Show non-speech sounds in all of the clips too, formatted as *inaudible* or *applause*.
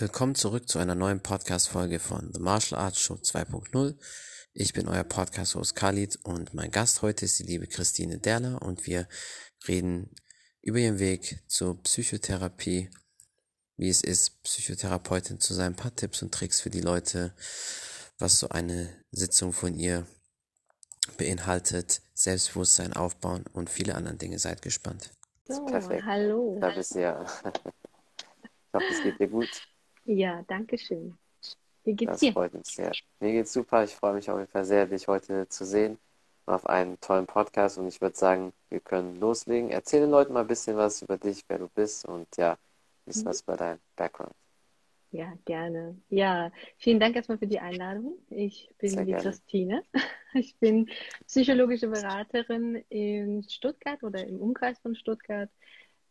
Willkommen zurück zu einer neuen Podcast-Folge von The Martial Arts Show 2.0. Ich bin euer Podcast-Host Khalid und mein Gast heute ist die liebe Christine Derler und wir reden über ihren Weg zur Psychotherapie, wie es ist, Psychotherapeutin zu sein, ein paar Tipps und Tricks für die Leute, was so eine Sitzung von ihr beinhaltet, Selbstbewusstsein aufbauen und viele andere Dinge. Seid gespannt. So, Perfekt. hallo. Da bist du ja. *laughs* Ich hoffe, es geht dir gut. Ja, danke schön. Wie geht's das dir? freut mich sehr. Mir geht's super. Ich freue mich auf jeden Fall sehr, dich heute zu sehen auf einen tollen Podcast und ich würde sagen, wir können loslegen. Erzähl den Leuten mal ein bisschen was über dich, wer du bist und ja, ein bisschen mhm. was über deinen Background. Ja, gerne. Ja, vielen Dank erstmal für die Einladung. Ich bin Sehr die gerne. Christine. *laughs* Ich bin psychologische Beraterin in Stuttgart oder im Umkreis von Stuttgart.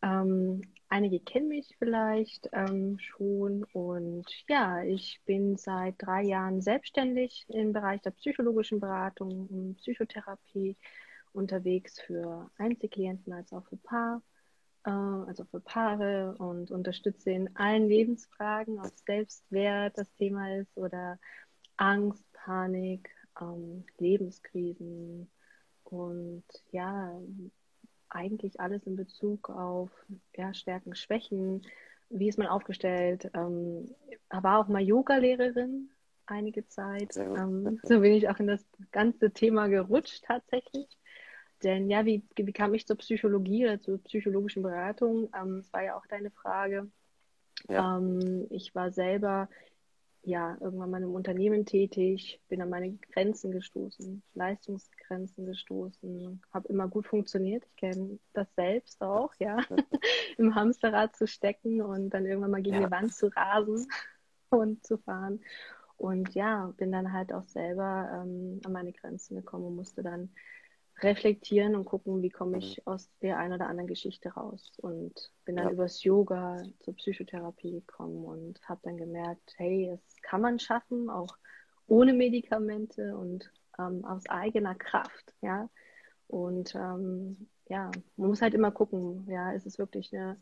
Ähm, einige kennen mich vielleicht ähm, schon. Und ja, ich bin seit drei Jahren selbstständig im Bereich der psychologischen Beratung und Psychotherapie unterwegs für Einzelklienten als auch für Paar, äh, also für Paare und unterstütze in allen Lebensfragen, ob Selbstwert das Thema ist oder Angst, Panik, ähm, Lebenskrisen. Und ja, eigentlich alles in Bezug auf ja, Stärken, Schwächen, wie ist man aufgestellt. Ähm, war auch mal Yoga-Lehrerin einige Zeit. Ähm, so bin ich auch in das ganze Thema gerutscht tatsächlich. Denn ja, wie, wie kam ich zur Psychologie oder zur psychologischen Beratung? Ähm, das war ja auch deine Frage. Ja. Ähm, ich war selber ja, irgendwann mal im Unternehmen tätig, bin an meine Grenzen gestoßen, Leistungsgrenzen gestoßen, habe immer gut funktioniert. Ich kenne das selbst auch, ja, *laughs* *laughs* im Hamsterrad zu stecken und dann irgendwann mal gegen ja. die Wand zu rasen *laughs* und zu fahren. Und ja, bin dann halt auch selber ähm, an meine Grenzen gekommen und musste dann reflektieren und gucken, wie komme ich mhm. aus der einen oder anderen Geschichte raus. Und bin dann ja. übers Yoga zur Psychotherapie gekommen und habe dann gemerkt, hey, es kann man schaffen, auch ohne Medikamente und ähm, aus eigener Kraft, ja. Und ähm, ja, man muss halt immer gucken, ja, ist es wirklich eine,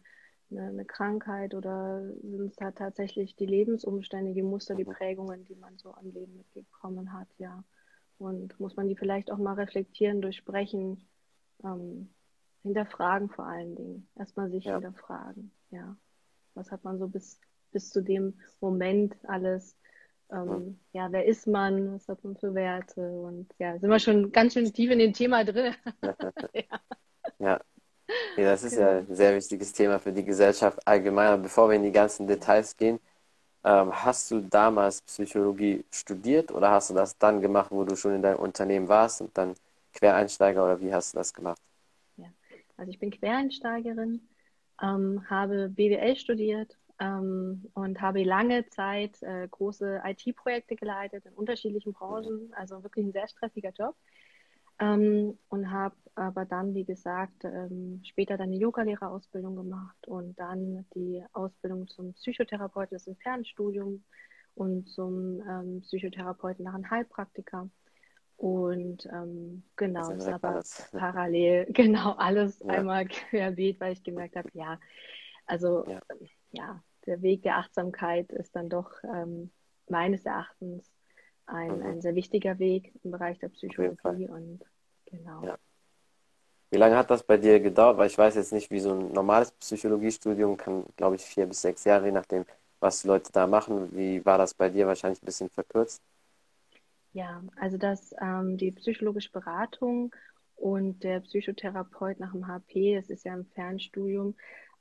eine, eine Krankheit oder sind es halt tatsächlich die Lebensumstände, die Muster, die. Prägungen, die man so am Leben mitbekommen hat, ja. Und muss man die vielleicht auch mal reflektieren, durchsprechen, ähm, hinterfragen vor allen Dingen. Erstmal sich ja. hinterfragen, ja. Was hat man so bis, bis zu dem Moment alles, ähm, ja. wer ist man, was hat man für Werte und ja, sind wir schon ganz schön tief in dem Thema drin. *laughs* ja. ja. Ja, das ist genau. ja ein sehr wichtiges Thema für die Gesellschaft allgemein. Aber bevor wir in die ganzen Details gehen, ähm, hast du damals Psychologie studiert oder hast du das dann gemacht, wo du schon in deinem Unternehmen warst und dann Quereinsteiger oder wie hast du das gemacht? Ja, also ich bin Quereinsteigerin, ähm, habe BWL studiert ähm, und habe lange Zeit äh, große IT-Projekte geleitet in unterschiedlichen Branchen, also wirklich ein sehr stressiger Job. Ähm, und habe aber dann, wie gesagt, ähm, später dann eine Yogalehrerausbildung gemacht und dann die Ausbildung zum Psychotherapeuten, das ist ein Fernstudium und zum ähm, Psychotherapeuten nach einem Heilpraktiker. Und ähm, genau, das ist aber alles. parallel, *laughs* genau, alles ja. einmal *laughs* querbeet, weil ich gemerkt habe, ja, also ja. ja. Der Weg der Achtsamkeit ist dann doch ähm, meines Erachtens ein, ein sehr wichtiger Weg im Bereich der Psychologie und genau. Ja. Wie lange hat das bei dir gedauert? Weil ich weiß jetzt nicht, wie so ein normales Psychologiestudium kann, glaube ich, vier bis sechs Jahre, je nachdem, was die Leute da machen. Wie war das bei dir? Wahrscheinlich ein bisschen verkürzt. Ja, also dass ähm, die psychologische Beratung und der Psychotherapeut nach dem HP, das ist ja ein Fernstudium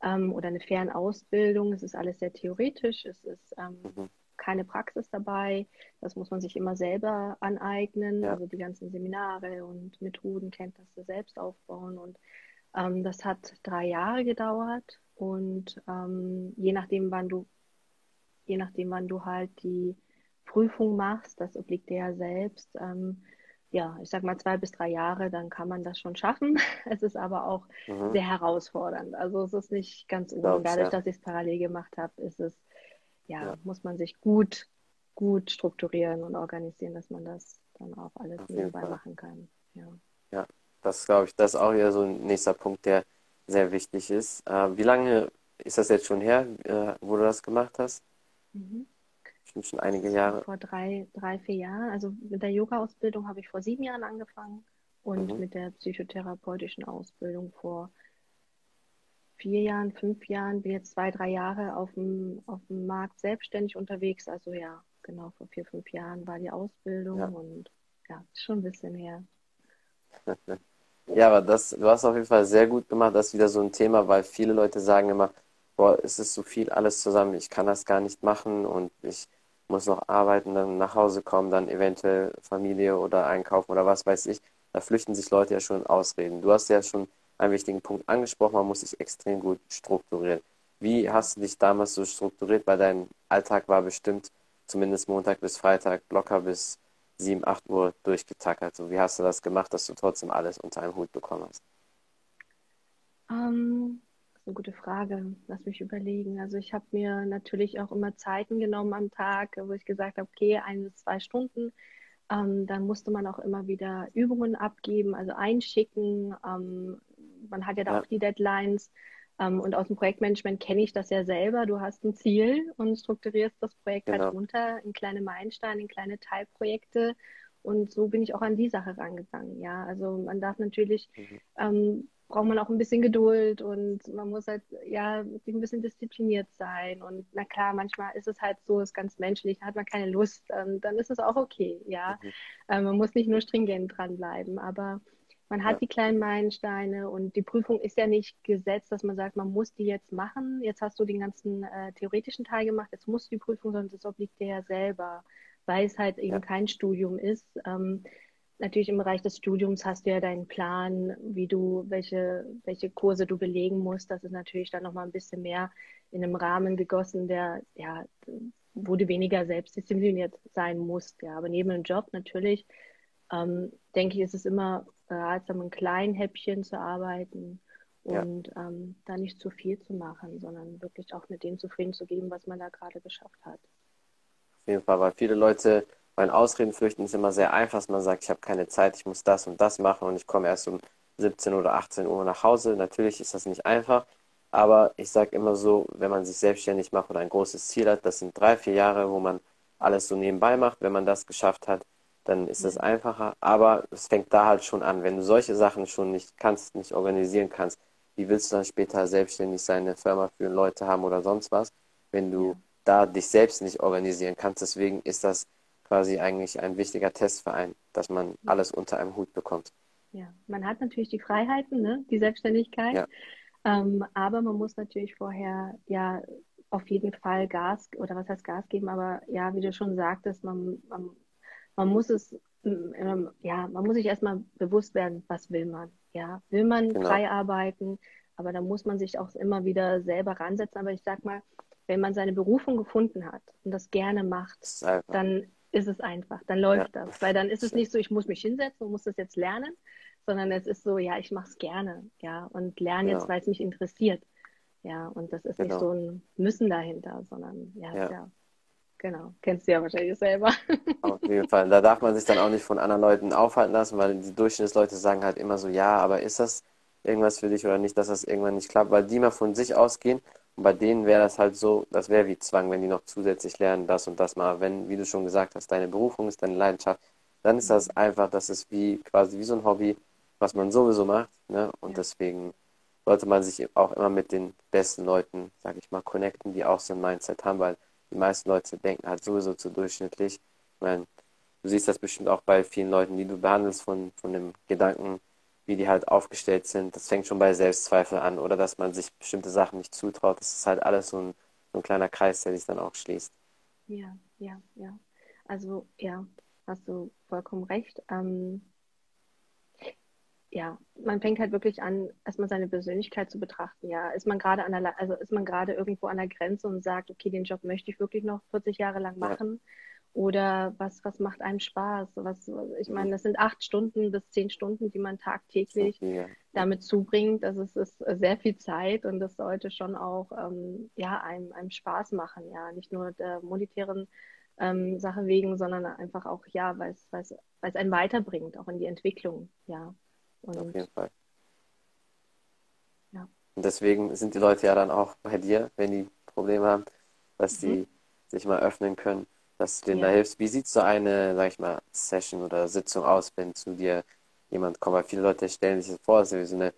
ähm, oder eine Fernausbildung, es ist alles sehr theoretisch, es ist ähm, mhm keine Praxis dabei. Das muss man sich immer selber aneignen, ja. also die ganzen Seminare und Methoden, Kenntnisse selbst aufbauen. Und ähm, das hat drei Jahre gedauert. Und ähm, je nachdem, wann du, je nachdem, wann du halt die Prüfung machst, das obliegt dir ja selbst. Ähm, ja, ich sag mal zwei bis drei Jahre, dann kann man das schon schaffen. *laughs* Es ist aber auch mhm. sehr herausfordernd. Also es ist nicht ganz ohne. Dadurch, ja. dass ich es parallel gemacht habe, ist es ja, ja, muss man sich gut, gut strukturieren und organisieren, dass man das dann auch alles nebenbei machen kann. Ja, ja das glaube ich, das ist auch wieder so ein nächster Punkt, der sehr wichtig ist. Äh, wie lange ist das jetzt schon her, äh, wo du das gemacht hast? Mhm. Schon, schon einige Jahre. Vor drei, drei, vier Jahren. Also mit der Yoga-Ausbildung habe ich vor sieben Jahren angefangen und mhm. mit der psychotherapeutischen Ausbildung vor vier Jahren, fünf Jahren, bin jetzt zwei, drei Jahre auf dem, auf dem Markt selbstständig unterwegs. Also ja, genau, vor vier, fünf Jahren war die Ausbildung ja. und ja, schon ein bisschen her. *laughs* Ja, aber das, du hast auf jeden Fall sehr gut gemacht. Das ist wieder so ein Thema, weil viele Leute sagen immer, boah, es ist so viel alles zusammen, ich kann das gar nicht machen und ich muss noch arbeiten, dann nach Hause kommen, dann eventuell Familie oder einkaufen oder was weiß ich. Da flüchten sich Leute ja schon in Ausreden. Du hast ja schon einen wichtigen Punkt angesprochen, man muss sich extrem gut strukturieren. Wie hast du dich damals so strukturiert? Weil dein Alltag war bestimmt zumindest Montag bis Freitag locker bis 7, 8 Uhr durchgetackert. So, wie hast du das gemacht, dass du trotzdem alles unter einem Hut bekommen hast? Ist eine gute Frage. Lass mich überlegen. Also ich habe mir natürlich auch immer Zeiten genommen am Tag, wo ich gesagt habe, okay, ein bis zwei Stunden. Ähm, dann musste man auch immer wieder Übungen abgeben, also einschicken. Ähm, man hat ja da ja. auch die Deadlines. Ähm, und aus dem Projektmanagement kenne ich das ja selber. Du hast ein Ziel und strukturierst das Projekt halt genau. halt runter in kleine Meilensteine, in kleine Teilprojekte. Und so bin ich auch an die Sache rangegangen. Ja, also man darf natürlich, mhm. ähm, braucht man auch ein bisschen Geduld und man muss halt, ja, ein bisschen diszipliniert sein. Und na klar, manchmal ist es halt so, ist ganz menschlich, da hat man keine Lust, ähm, dann ist es auch okay. Ja, mhm. ähm, man muss nicht nur stringent dranbleiben, aber man hat ja. die kleinen Meilensteine und die Prüfung ist ja nicht gesetzt, dass man sagt, man muss die jetzt machen. Jetzt hast du den ganzen äh, theoretischen Teil gemacht, jetzt musst du die Prüfung, sondern das obliegt dir ja selber, weil es halt eben ja. kein Studium ist. Ähm, natürlich im Bereich des Studiums hast du ja deinen Plan, wie du, welche, welche Kurse du belegen musst. Das ist natürlich dann nochmal ein bisschen mehr in einem Rahmen gegossen, der, ja, wo du weniger selbstdiszipliniert sein musst. Ja, aber neben dem Job natürlich, ähm, denke ich, ist es immer ratsam, in kleinen Häppchen zu arbeiten und ja. ähm, da nicht zu viel zu machen, sondern wirklich auch mit dem zufrieden zu geben, was man da gerade geschafft hat. Auf jeden Fall, weil viele Leute bei Ausreden fürchten ist immer sehr einfach, dass man sagt, ich habe keine Zeit, ich muss das und das machen und ich komme erst um 17 oder 18 Uhr nach Hause. Natürlich ist das nicht einfach, aber ich sage immer so, wenn man sich selbstständig macht oder ein großes Ziel hat, das sind drei, vier Jahre, wo man alles so nebenbei macht. Wenn man das geschafft hat, dann ist das einfacher. Aber es fängt da halt schon an. Wenn du solche Sachen schon nicht kannst, nicht organisieren kannst, wie willst du dann später selbstständig seine Firma führen, Leute haben oder sonst was, wenn du da dich selbst nicht organisieren kannst. Deswegen ist das quasi eigentlich ein wichtiger Testverein, dass man alles unter einem Hut bekommt. Ja, man hat natürlich die Freiheiten, ne? die Selbstständigkeit, ja. ähm, aber man muss natürlich vorher ja auf jeden Fall Gas oder was heißt Gas geben, aber ja, wie du schon sagtest, man, man man muss es, ähm, ja, man muss sich erstmal bewusst werden, was will man. Ja, will man genau. frei arbeiten, aber da muss man sich auch immer wieder selber ransetzen. Aber ich sag mal, wenn man seine Berufung gefunden hat und das gerne macht, das dann ist es einfach, dann läuft ja. das. Weil dann ist es nicht so, ich muss mich hinsetzen und muss das jetzt lernen, sondern es ist so, ja, ich mache es gerne, ja, und lerne genau. jetzt, weil es mich interessiert. Ja, und das ist genau. nicht so ein Müssen dahinter, sondern ja, ja. ja Genau, kennst du ja wahrscheinlich selber. *laughs* Auf jeden Fall. Da darf man sich dann auch nicht von anderen Leuten aufhalten lassen, weil die Durchschnittsleute sagen halt immer so, ja, aber ist das irgendwas für dich oder nicht, dass das irgendwann nicht klappt, weil die mal von sich ausgehen und bei denen wäre das halt so, das wäre wie Zwang, wenn die noch zusätzlich lernen, das und das mal. Wenn, wie du schon gesagt hast, deine Berufung ist deine Leidenschaft, dann ist das einfach, das ist wie quasi wie so ein Hobby, was man sowieso macht. Ne? Und ja. deswegen sollte man sich auch immer mit den besten Leuten, sag ich mal, connecten, die auch so ein Mindset haben, weil die meisten Leute denken halt sowieso zu durchschnittlich. Ich meine, du siehst das bestimmt auch bei vielen Leuten, die du behandelst, von, von dem Gedanken, wie die halt aufgestellt sind. Das fängt schon bei Selbstzweifel an oder dass man sich bestimmte Sachen nicht zutraut. Das ist halt alles so ein, so ein kleiner Kreis, der sich dann auch schließt. Ja, ja, ja. Also ja, hast du vollkommen recht. Ähm, ja, man fängt halt wirklich an, erstmal seine Persönlichkeit zu betrachten. Ja, ist man gerade an der, also ist man gerade irgendwo an der Grenze und sagt, okay, den Job möchte ich wirklich noch 40 Jahre lang machen. Ja. Oder was, was macht einem Spaß? Was, ich meine, das sind acht Stunden bis zehn Stunden, die man tagtäglich ja. damit zubringt. Also es ist sehr viel Zeit und das sollte schon auch ähm, ja, einem, einem Spaß machen, ja. Nicht nur der monetären ähm, Sache wegen, sondern einfach auch, ja, weil es, einen weiterbringt, auch in die Entwicklung, ja. Und, Auf jeden Fall. Ja. Und deswegen sind die Leute ja dann auch bei dir, wenn die Probleme haben, dass mhm. die sich mal öffnen können, dass du denen ja. da hilfst. Wie sieht so eine, sag ich mal, Session oder Sitzung aus, wenn zu dir jemand kommt? Weil viele Leute stellen sich das vor, es ist wie so eine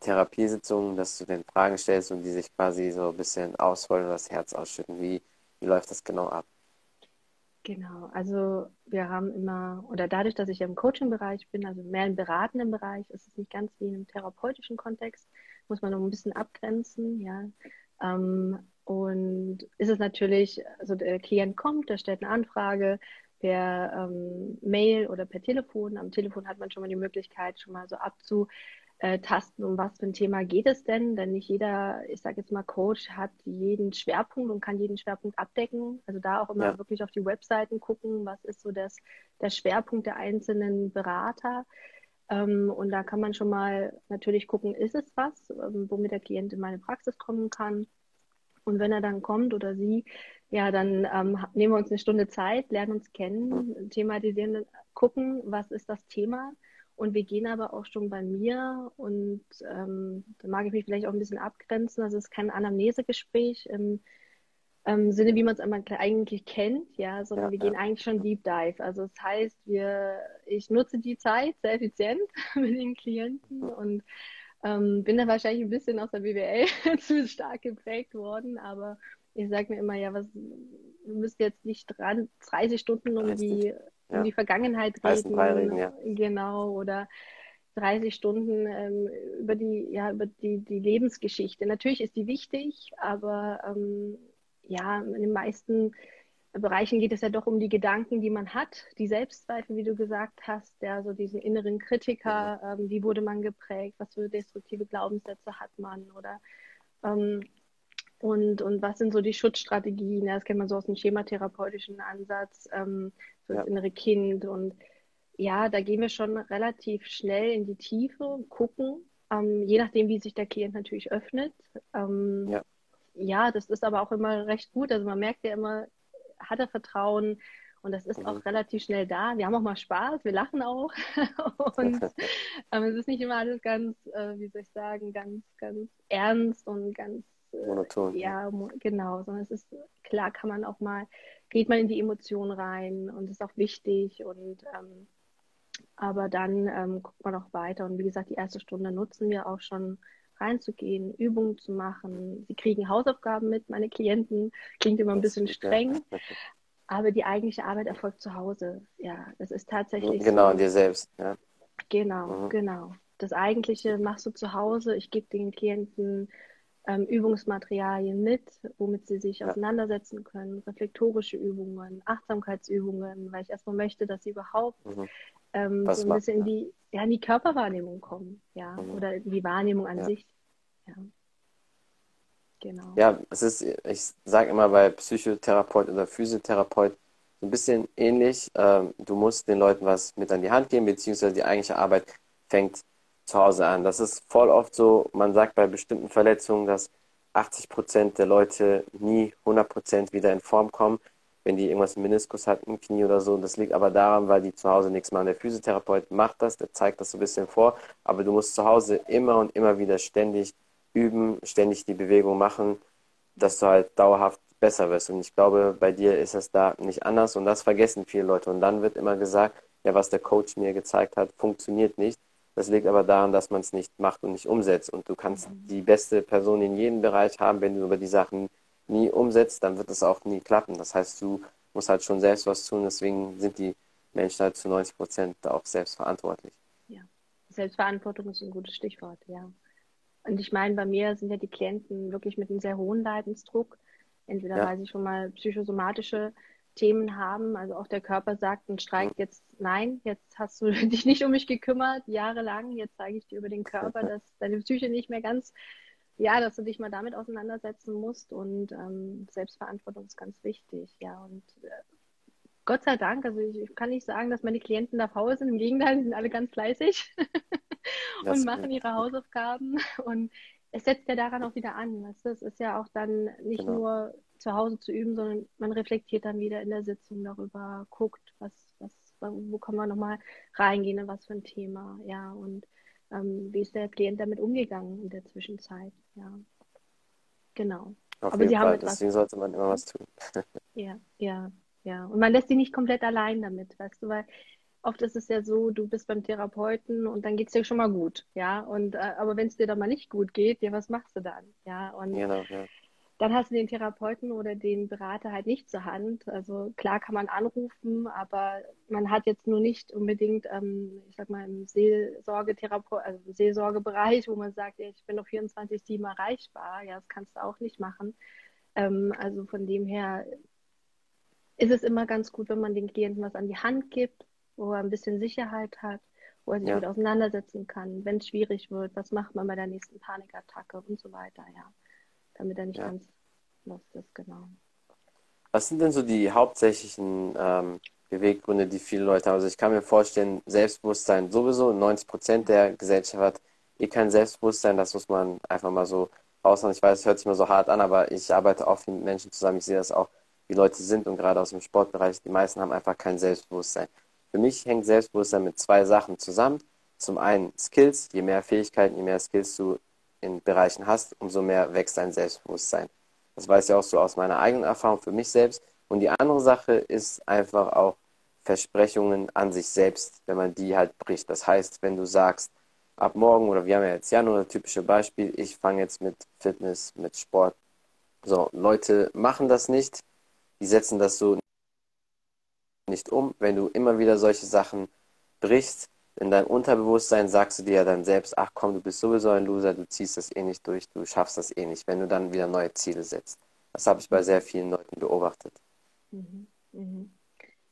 Therapiesitzung, dass du den Fragen stellst und die sich quasi so ein bisschen ausholen und das Herz ausschütten. Wie, wie läuft das genau ab? Genau, also wir haben immer, oder dadurch, dass ich ja im Coaching-Bereich bin, also mehr im beratenden Bereich, ist es nicht ganz wie in einem therapeutischen Kontext, muss man noch ein bisschen abgrenzen, ja. Ähm, und ist es natürlich, also der Klient kommt, der stellt eine Anfrage per ähm, Mail oder per Telefon. Am Telefon hat man schon mal die Möglichkeit, schon mal so abzu äh, tasten, um was für ein Thema geht es denn, denn nicht jeder, ich sage jetzt mal, Coach hat jeden Schwerpunkt und kann jeden Schwerpunkt abdecken. Also da auch immer ja. wirklich auf die Webseiten gucken, was ist so das, der Schwerpunkt der einzelnen Berater. Ähm, und da kann man schon mal natürlich gucken, ist es was, ähm, womit der Klient in meine Praxis kommen kann. Und wenn er dann kommt oder sie, ja, dann ähm, nehmen wir uns eine Stunde Zeit, lernen uns kennen, thematisieren, gucken, was ist das Thema und wir gehen aber auch schon bei mir und ähm, da mag ich mich vielleicht auch ein bisschen abgrenzen. Also es ist kein Anamnesegespräch im, im Sinne, wie man es eigentlich kennt, ja, sondern ja, wir ja. gehen eigentlich schon Deep Dive. Also das heißt, wir, ich nutze die Zeit sehr effizient *laughs* mit den Klienten und ähm, bin da wahrscheinlich ein bisschen aus der BWL *laughs* zu stark geprägt worden, aber ich sage mir immer, ja, was, du müsst jetzt nicht dran 30 Stunden um die ja. in die Vergangenheit reden. reden ja. Genau, oder 30 Stunden ähm, über die, ja, über die, die Lebensgeschichte. Natürlich ist die wichtig, aber ähm, ja, in den meisten Bereichen geht es ja doch um die Gedanken, die man hat, die Selbstzweifel, wie du gesagt hast, ja, so diese inneren Kritiker, ähm, wie wurde man geprägt, was für destruktive Glaubenssätze hat man oder ähm, und, und was sind so die Schutzstrategien? Ja, das kennt man so aus dem schematherapeutischen Ansatz. Ähm, für das innere Kind. Und ja, da gehen wir schon relativ schnell in die Tiefe, gucken, ähm, je nachdem, wie sich der Klient natürlich öffnet. Ähm, ja. ja, das ist aber auch immer recht gut. Also man merkt ja immer, hat er Vertrauen und das ist mhm. auch relativ schnell da. Wir haben auch mal Spaß, wir lachen auch. *laughs* und *laughs* ähm, es ist nicht immer alles ganz, äh, wie soll ich sagen, ganz, ganz ernst und ganz äh, monoton. Ja, genau, sondern es ist klar, kann man auch mal geht man in die Emotionen rein und ist auch wichtig und ähm, aber dann ähm, guckt man auch weiter und wie gesagt, die erste Stunde nutzen wir auch schon reinzugehen, Übungen zu machen. Sie kriegen Hausaufgaben mit, meine Klienten. Klingt immer ein bisschen streng, *laughs* aber die eigentliche Arbeit erfolgt zu Hause. Ja, das ist tatsächlich. Genau, so. dir selbst. Ja. Genau, mhm. genau. Das Eigentliche machst du zu Hause. Ich gebe den Klienten ähm, Übungsmaterialien mit, womit sie sich ja. auseinandersetzen können, reflektorische Übungen, Achtsamkeitsübungen, weil ich erstmal möchte, dass sie überhaupt mhm. Ähm, so ein bisschen in die, ja, in die Körperwahrnehmung kommen, ja, mhm. oder in die Wahrnehmung an ja. sich. Ja. Genau. Ja, es ist, ich sage immer bei Psychotherapeut oder Physiotherapeut so ein bisschen ähnlich. Ähm, du musst den Leuten was mit an die Hand geben, beziehungsweise die eigentliche Arbeit fängt zu Hause an. Das ist voll oft so, man sagt bei bestimmten Verletzungen, dass 80 Prozent der Leute nie 100 Prozent wieder in Form kommen, wenn die irgendwas im Meniskus hatten, Knie oder so. Das liegt aber daran, weil die zu Hause nichts machen. Der Physiotherapeut macht das, der zeigt das so ein bisschen vor, aber du musst zu Hause immer und immer wieder ständig üben, ständig die Bewegung machen, dass du halt dauerhaft besser wirst. Und ich glaube, bei dir ist es da nicht anders und das vergessen viele Leute. Und dann wird immer gesagt, ja, was der Coach mir gezeigt hat, funktioniert nicht. Das liegt aber daran, dass man es nicht macht und nicht umsetzt. Und du kannst mhm. die beste Person in jedem Bereich haben, wenn du über die Sachen nie umsetzt, dann wird es auch nie klappen. Das heißt, du musst halt schon selbst was tun. Deswegen sind die Menschen halt zu 90 Prozent auch selbst verantwortlich. Ja, Selbstverantwortung ist ein gutes Stichwort, ja. Und ich meine, bei mir sind ja die Klienten wirklich mit einem sehr hohen Leidensdruck. Entweder ja. weil sie schon mal psychosomatische Themen haben. Also auch der Körper sagt ein Streik jetzt nein, jetzt hast du *laughs* dich nicht um mich gekümmert, jahrelang, jetzt zeige ich dir über den Körper, *laughs* dass deine Psyche nicht mehr ganz, ja, dass du dich mal damit auseinandersetzen musst und ähm, Selbstverantwortung ist ganz wichtig, ja. Und äh, Gott sei Dank, also ich, ich, kann nicht sagen, dass meine Klienten da faul sind, im Gegenteil, die sind alle ganz fleißig *laughs* und machen ihre Hausaufgaben *laughs* und es setzt ja daran auch wieder an. Weißt du? Es ist ja auch dann nicht genau. nur zu Hause zu üben, sondern man reflektiert dann wieder in der Sitzung darüber, guckt, was, was, wo kann man nochmal reingehen, in was für ein Thema, ja, und ähm, wie ist der Klient damit umgegangen in der Zwischenzeit, ja. Genau. Auf Aber sie haben Fall. etwas. Deswegen sollte man immer was tun. *laughs* Ja, ja, ja. Und man lässt sie nicht komplett allein damit, weißt du, weil oft ist es ja so, du bist beim Therapeuten und dann geht es dir schon mal gut, ja. Und äh, aber wenn es dir dann mal nicht gut geht, ja, was machst du dann? Ja, und Genau, ja. Dann hast du den Therapeuten oder den Berater halt nicht zur Hand. Also klar kann man anrufen, aber man hat jetzt nur nicht unbedingt, ähm, ich sag mal, im also im Seelsorgebereich, wo man sagt, ich bin noch 24-7 erreichbar. Ja, das kannst du auch nicht machen. Ähm, also von dem her ist es immer ganz gut, wenn man den Klienten was an die Hand gibt, wo er ein bisschen Sicherheit hat, wo er sich Ja. mit auseinandersetzen kann, wenn es schwierig wird, was macht man bei der nächsten Panikattacke und so weiter, ja. Damit er nicht Ja. ganz lost ist, genau. Was sind denn so die hauptsächlichen ähm, Beweggründe, die viele Leute haben? Also ich kann mir vorstellen, Selbstbewusstsein sowieso, 90 Prozent der Gesellschaft hat eh kein Selbstbewusstsein, das muss man einfach mal so raushauen. Ich weiß, es hört sich mal so hart an, aber ich arbeite auch viel mit Menschen zusammen, ich sehe das auch, wie Leute sind und gerade aus dem Sportbereich, die meisten haben einfach kein Selbstbewusstsein. Für mich hängt Selbstbewusstsein mit zwei Sachen zusammen. Zum einen Skills, je mehr Fähigkeiten, je mehr Skills du in Bereichen hast, umso mehr wächst dein Selbstbewusstsein. Das weiß ich auch so aus meiner eigenen Erfahrung für mich selbst. Und die andere Sache ist einfach auch Versprechungen an sich selbst, wenn man die halt bricht. Das heißt, wenn du sagst, ab morgen oder wir haben ja jetzt Januar, typische Beispiel, ich fange jetzt mit Fitness, mit Sport. So, Leute machen das nicht, die setzen das so nicht um. Wenn du immer wieder solche Sachen brichst, in deinem Unterbewusstsein sagst du dir ja dann selbst, ach komm, du bist sowieso ein Loser, du ziehst das eh nicht durch, du schaffst das eh nicht, wenn du dann wieder neue Ziele setzt. Das habe ich bei sehr vielen Leuten beobachtet. Mhm. Mhm.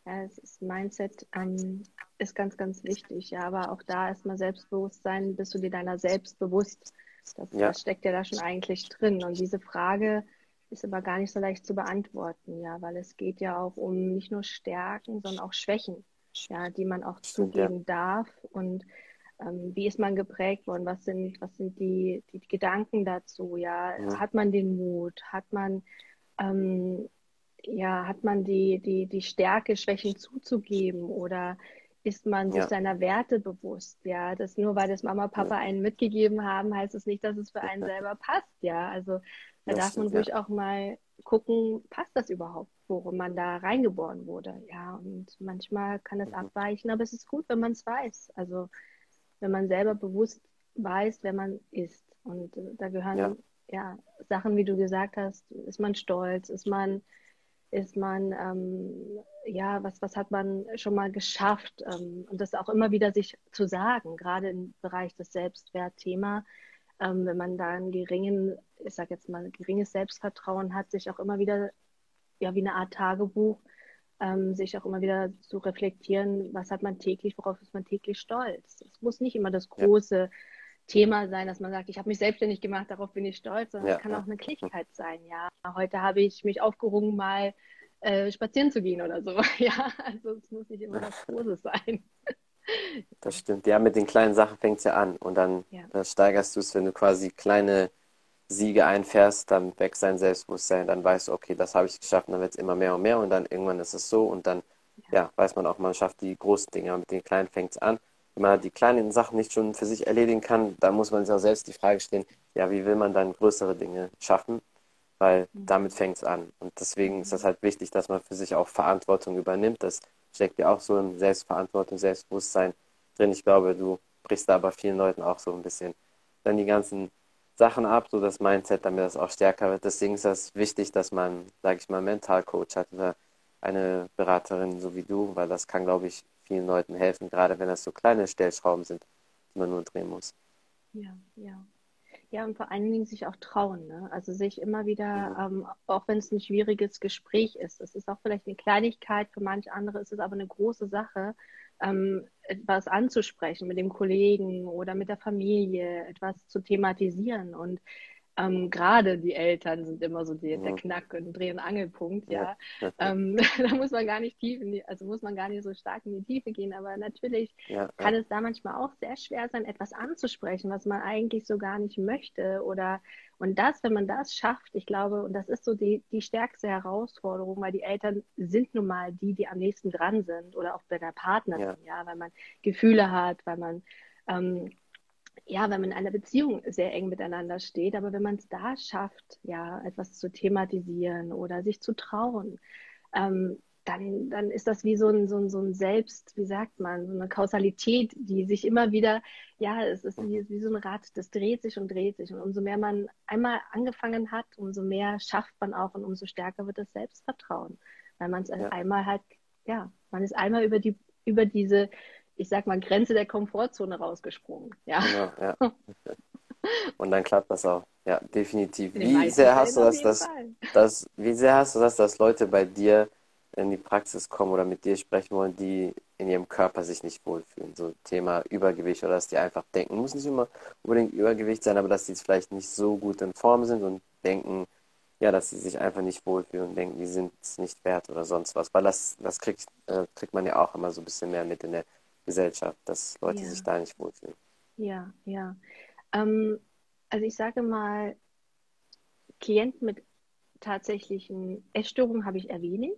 Ja, ist Mindset ähm, ist ganz, ganz wichtig. Ja, aber auch da erstmal Selbstbewusstsein, bist du dir deiner selbst bewusst? Das, Ja. das steckt ja da schon eigentlich drin. Und diese Frage ist aber gar nicht so leicht zu beantworten, ja, weil es geht ja auch um nicht nur Stärken, sondern auch Schwächen, ja, die man auch Stimmt, ja. zugeben darf. Und ähm, wie ist man geprägt worden? Was sind, was sind die, die Gedanken dazu? Ja, Mhm. hat man den Mut? Hat man ähm, ja, hat man die, die, die Stärke, Schwächen zuzugeben oder ist man sich Ja. seiner Werte bewusst? Ja, das nur weil das Mama, Papa einen mitgegeben haben, heißt es nicht, dass es für einen selber passt. Ja, also da Das darf man ja. ruhig auch mal gucken, passt das überhaupt, worum man da reingeboren wurde? Ja, und manchmal kann es Mhm. abweichen, aber es ist gut, wenn man es weiß. Also wenn man selber bewusst weiß, wer man ist. Und äh, da gehören Ja. ja Sachen, wie du gesagt hast, ist man stolz, ist man ist man, ähm, ja, was, was hat man schon mal geschafft? Ähm, und das auch immer wieder sich zu sagen, gerade im Bereich des Selbstwertthema, ähm, wenn man da einen geringen, ich sag jetzt mal, geringes Selbstvertrauen hat, sich auch immer wieder, ja, wie eine Art Tagebuch, ähm, sich auch immer wieder zu reflektieren, was hat man täglich, worauf ist man täglich stolz? Es muss nicht immer das Ja. große Thema sein, dass man sagt, ich habe mich selbstständig gemacht, darauf bin ich stolz, sondern Ja, es kann ja. auch eine Kleinigkeit sein. Ja, heute habe ich mich aufgerungen, mal äh, spazieren zu gehen oder so. *laughs* Ja, also es muss nicht immer das Große sein. Das stimmt. Ja, mit den kleinen Sachen fängt es ja an. Und dann, Ja. dann steigerst du es, wenn du quasi kleine Siege einfährst, dann wächst dein Selbstbewusstsein, dann weißt du, okay, das habe ich geschafft, und dann wird es immer mehr und mehr und dann irgendwann ist es so und dann, ja, weiß man auch, man schafft die großen Dinge, aber mit den kleinen fängt es an. Wenn man die kleinen Sachen nicht schon für sich erledigen kann, dann muss man sich auch selbst die Frage stellen, ja, wie will man dann größere Dinge schaffen? Weil Mhm. damit fängt es an. Und deswegen ist das halt wichtig, dass man für sich auch Verantwortung übernimmt. Das steckt ja auch so in Selbstverantwortung, Selbstbewusstsein drin. Ich glaube, du brichst da aber vielen Leuten auch so ein bisschen dann die ganzen Sachen ab, so das Mindset, damit das auch stärker wird. Deswegen ist das wichtig, dass man, sage ich mal, Mentalcoach hat oder eine Beraterin so wie du, weil das kann, glaube ich, vielen Leuten helfen, gerade wenn das so kleine Stellschrauben sind, die man nur drehen muss. Ja, ja. Ja, und vor allen Dingen sich auch trauen. Ne? Also sich immer wieder, ähm, auch wenn es ein schwieriges Gespräch ist, es ist auch vielleicht eine Kleinigkeit, für manche andere ist es aber eine große Sache, ähm, etwas anzusprechen mit dem Kollegen oder mit der Familie, etwas zu thematisieren. Und ähm, gerade die Eltern sind immer so die, der Mhm. Knack- und Dreh- und Angelpunkt, ja. Ja. Ähm, *laughs* da muss man gar nicht tief in die, also muss man gar nicht so stark in die Tiefe gehen, aber natürlich Ja, kann ja, es da manchmal auch sehr schwer sein, etwas anzusprechen, was man eigentlich so gar nicht möchte. Oder und das, wenn man das schafft, ich glaube, und das ist so die, die stärkste Herausforderung, weil die Eltern sind nun mal die, die am nächsten dran sind, oder auch bei der Partnerin, ja, weil man Gefühle hat, weil man ähm, ja, wenn man in einer Beziehung sehr eng miteinander steht, aber wenn man es da schafft, ja, etwas zu thematisieren oder sich zu trauen, ähm, dann, dann ist das wie so ein, so, ein, so ein Selbst, wie sagt man, so eine Kausalität, die sich immer wieder, ja, es ist wie, wie so ein Rad, das dreht sich und dreht sich. Und umso mehr man einmal angefangen hat, umso mehr schafft man auch und umso stärker wird das Selbstvertrauen. Weil man es ja. einmal halt, ja, man ist einmal über die, über diese, ich sag mal, Grenze der Komfortzone rausgesprungen. Ja. Genau, ja. *laughs* Und dann klappt das auch. Ja, definitiv. Wie sehr hast du das, das, das, wie sehr hast du das, dass Leute bei dir in die Praxis kommen oder mit dir sprechen wollen, die in ihrem Körper sich nicht wohlfühlen. So Thema Übergewicht oder dass die einfach denken, muss nicht immer unbedingt Übergewicht sein, aber dass die vielleicht nicht so gut in Form sind und denken, ja, dass sie sich einfach nicht wohlfühlen und denken, die sind es nicht wert oder sonst was. Weil das, das kriegt, äh, kriegt man ja auch immer so ein bisschen mehr mit in der Gesellschaft, dass Leute ja. sich da nicht wohlfühlen. Ja, ja. Ähm, also ich sage mal, Klienten mit tatsächlichen Essstörungen habe ich eher wenig.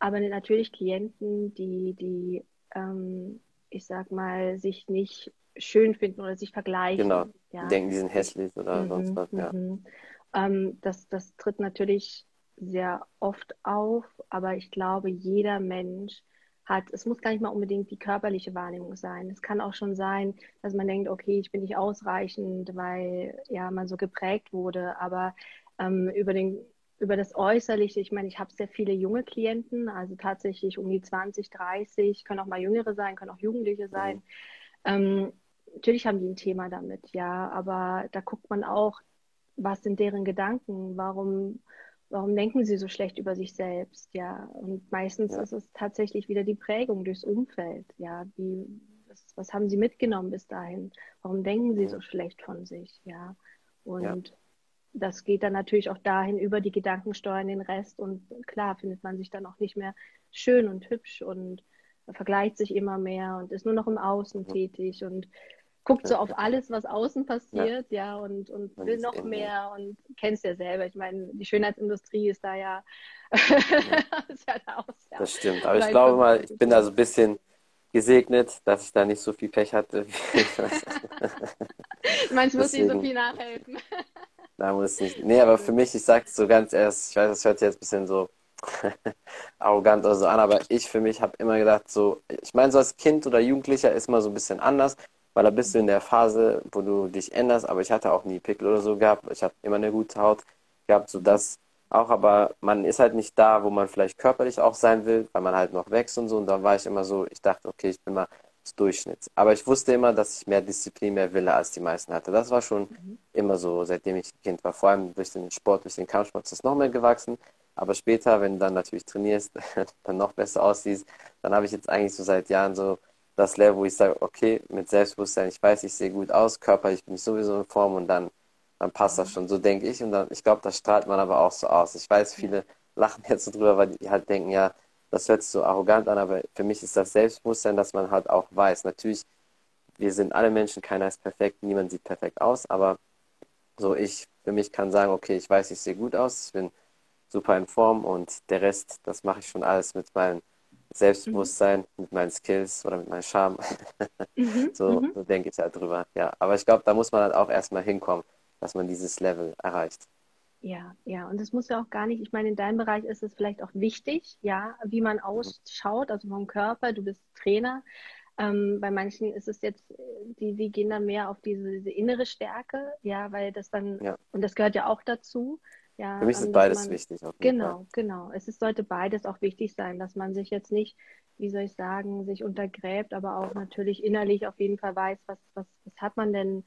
Aber natürlich Klienten, die, die ähm, ich sag mal, sich nicht schön finden oder sich vergleichen. Genau. Ja. Denken, die sind hässlich oder mhm, sonst was. Ja. Mhm. Ähm, das, das tritt natürlich sehr oft auf, aber ich glaube, jeder Mensch hat, es muss gar nicht mal unbedingt die körperliche Wahrnehmung sein. Es kann auch schon sein, dass man denkt, okay, ich bin nicht ausreichend, weil ja man so geprägt wurde, aber ähm, über den über das Äußerliche, ich meine, ich habe sehr viele junge Klienten, also tatsächlich um die 20, 30, können auch mal Jüngere sein, können auch Jugendliche sein. Mhm. Ähm, natürlich haben die ein Thema damit, ja, aber da guckt man auch, was sind deren Gedanken, warum, warum denken sie so schlecht über sich selbst, ja. Und meistens ja. ist es tatsächlich wieder die Prägung durchs Umfeld, ja, wie, was, was haben sie mitgenommen bis dahin? Warum denken sie so schlecht von sich, ja. Und ja das geht dann natürlich auch dahin über die Gedanken steuern den Rest und klar findet man sich dann auch nicht mehr schön und hübsch und vergleicht sich immer mehr und ist nur noch im Außen tätig und guckt so auf alles, was außen passiert, ja, ja und, und will noch mehr und kennst ja selber. Ich meine, die Schönheitsindustrie ist da ja, *laughs* ist ja da aus, ja. Das stimmt, aber ich glaube mal, ich bin da so ein bisschen gesegnet, dass ich da nicht so viel Pech hatte. *laughs* *laughs* meinst, muss ich so viel nachhelfen? Da muss nicht. Nee, aber für mich, ich sag's so ganz erst, ich weiß, das hört sich jetzt ein bisschen so arrogant oder so an, aber ich für mich habe immer gedacht, so, ich meine, so als Kind oder Jugendlicher ist man so ein bisschen anders, weil da bist du in der Phase, wo du dich änderst, aber ich hatte auch nie Pickel oder so gehabt, ich habe immer eine gute Haut gehabt, so das auch, aber man ist halt nicht da, wo man vielleicht körperlich auch sein will, weil man halt noch wächst und so und da war ich immer so, ich dachte, okay, ich bin mal des Durchschnitts. Aber ich wusste immer, dass ich mehr Disziplin, mehr Wille als die meisten hatte. Das war schon mhm. immer so, seitdem ich Kind war. Vor allem durch den Sport, durch den Kampfsport ist es noch mehr gewachsen. Aber später, wenn du dann natürlich trainierst, *laughs* dann noch besser aussiehst, dann habe ich jetzt eigentlich so seit Jahren so das Level, wo ich sage, okay, mit Selbstbewusstsein, ich weiß, ich sehe gut aus, körperlich bin ich sowieso in Form und dann, dann passt das schon. So denke ich und dann, ich glaube, das strahlt man aber auch so aus. Ich weiß, viele lachen jetzt so drüber, weil die halt denken, ja, das hört sich so arrogant an, aber für mich ist das Selbstbewusstsein, dass man halt auch weiß, natürlich, wir sind alle Menschen, keiner ist perfekt, niemand sieht perfekt aus, aber so ich für mich kann sagen, okay, ich weiß, ich sehe gut aus, ich bin super in Form und der Rest, das mache ich schon alles mit meinem Selbstbewusstsein, mhm. mit meinen Skills oder mit meinem Charme. Mhm. *laughs* so, mhm. so denke ich halt drüber. Ja, aber ich glaube, da muss man halt auch erstmal hinkommen, dass man dieses Level erreicht. Ja, ja, und das muss ja auch gar nicht, ich meine, in deinem Bereich ist es vielleicht auch wichtig, ja, wie man ausschaut, also vom Körper, du bist Trainer. Ähm, bei manchen ist es jetzt, die, die gehen dann mehr auf diese, diese innere Stärke, ja, weil das dann, ja. und das gehört ja auch dazu. Ja, Für mich ist ähm, beides man, wichtig. genau, Fall. genau. Es ist, sollte beides auch wichtig sein, dass man sich jetzt nicht, wie soll ich sagen, sich untergräbt, aber auch natürlich innerlich auf jeden Fall weiß, was, was, was hat man denn